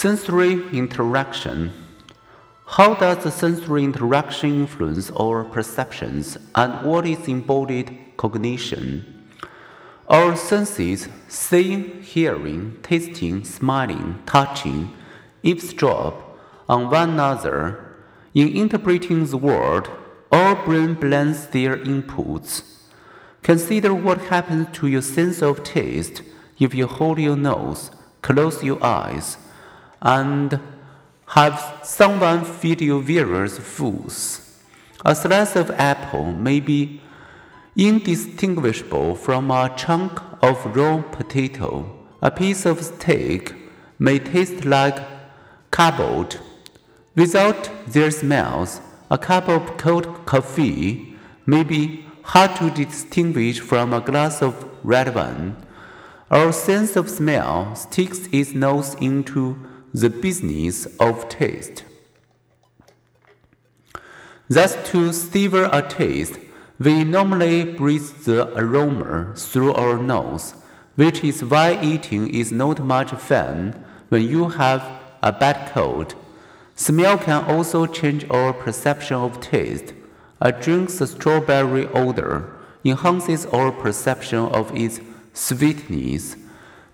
Sensory interaction. How does the sensory interaction influence our perceptions and what is embodied cognition? Our senses, seeing, hearing, tasting, smelling, touching, eavesdrop on one another. In interpreting the world, our brain blends their inputs. Consider what happens to your sense of taste if you hold your nose, close your eyes, and have someone feed you various foods. A slice of apple may be indistinguishable from a chunk of raw potato. A piece of steak may taste like cardboard. Without their smells, a cup of cold coffee may be hard to distinguish from a glass of red wine. Our sense of smell sticks its nose into the business of taste. Thus, to savor a taste, we normally breathe the aroma through our nose, which is why eating is not much fun when you have a bad cold. Smell can also change our perception of taste. A drink's strawberry odor enhances our perception of its sweetness.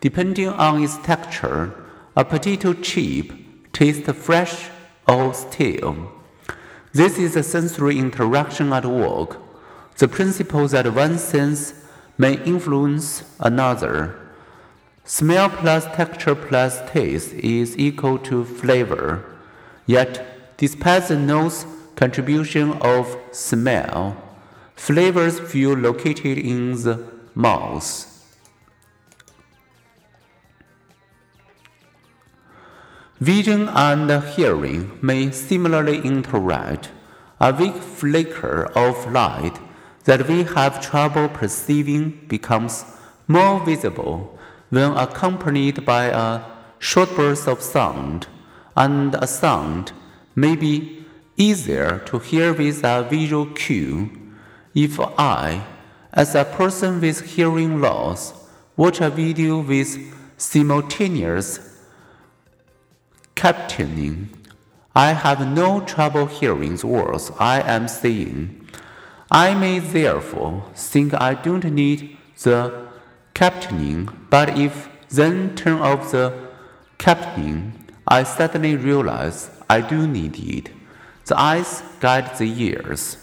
Depending on its texture, a potato chip tastes fresh or stale. This is a sensory interaction at work. The principle that one sense may influence another. Smell plus texture plus taste is equal to flavor. Yet, despite the nose contribution of smell, flavors feel located in the mouth. Vision and hearing may similarly interact. A weak flicker of light that we have trouble perceiving becomes more visible when accompanied by a short burst of sound, and a sound may be easier to hear with a visual cue. If I, as a person with hearing loss, watch a video with simultaneous captioning. I have no trouble hearing the words I am saying. I may therefore think I don't need the captioning, but if then turn off the captioning, I suddenly realize I do need it. The eyes guide the ears.